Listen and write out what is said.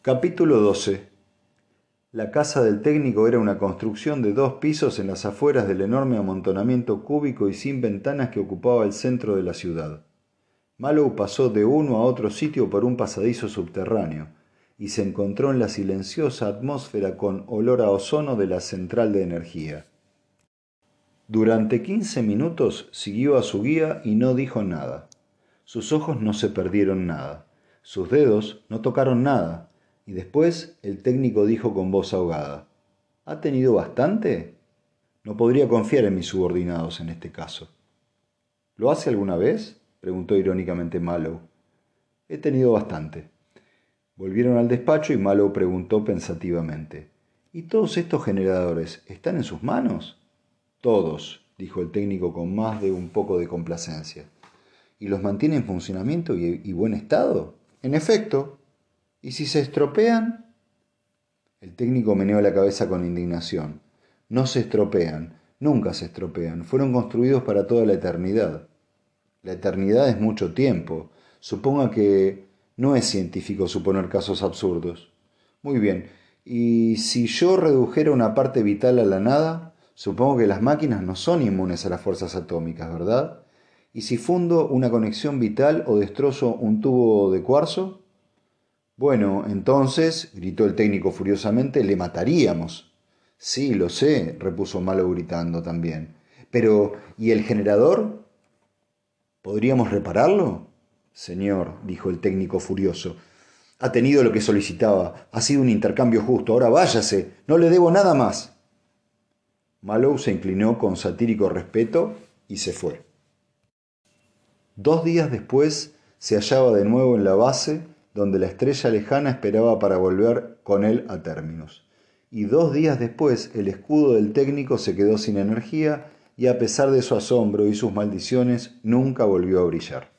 Capítulo 12 La casa del técnico era una construcción de dos pisos en las afueras del enorme amontonamiento cúbico y sin ventanas que ocupaba el centro de la ciudad. Mallow pasó de uno a otro sitio por un pasadizo subterráneo y se encontró en la silenciosa atmósfera con olor a ozono de la central de energía. Durante quince minutos siguió a su guía y no dijo nada. Sus ojos no se perdieron nada, sus dedos no tocaron nada, y después el técnico dijo con voz ahogada, ¿Ha tenido bastante? No podría confiar en mis subordinados en este caso. ¿Lo hace alguna vez? preguntó irónicamente Mallow. He tenido bastante. Volvieron al despacho y Mallow preguntó pensativamente, ¿Y todos estos generadores están en sus manos? Todos, dijo el técnico con más de un poco de complacencia. ¿Y los mantiene en funcionamiento y, buen estado? En efecto. ¿Y si se estropean? El técnico meneó la cabeza con indignación. No se estropean, nunca se estropean. Fueron construidos para toda la eternidad. La eternidad es mucho tiempo. Suponga que no es científico suponer casos absurdos. Muy bien. ¿Y si yo redujera una parte vital a la nada? Supongo que las máquinas no son inmunes a las fuerzas atómicas, ¿verdad? ¿Y si fundo una conexión vital o destrozo un tubo de cuarzo? Bueno, entonces, gritó el técnico furiosamente, le mataríamos. Sí, lo sé, repuso Malo gritando también. Pero, ¿y el generador? ¿Podríamos repararlo? Señor, dijo el técnico furioso, ha tenido lo que solicitaba, ha sido un intercambio justo, ahora váyase, no le debo nada más. Mallow se inclinó con satírico respeto y se fue. Dos días después se hallaba de nuevo en la base donde la estrella lejana esperaba para volver con él a términos. Y dos días después el escudo del técnico se quedó sin energía y a pesar de su asombro y sus maldiciones nunca volvió a brillar.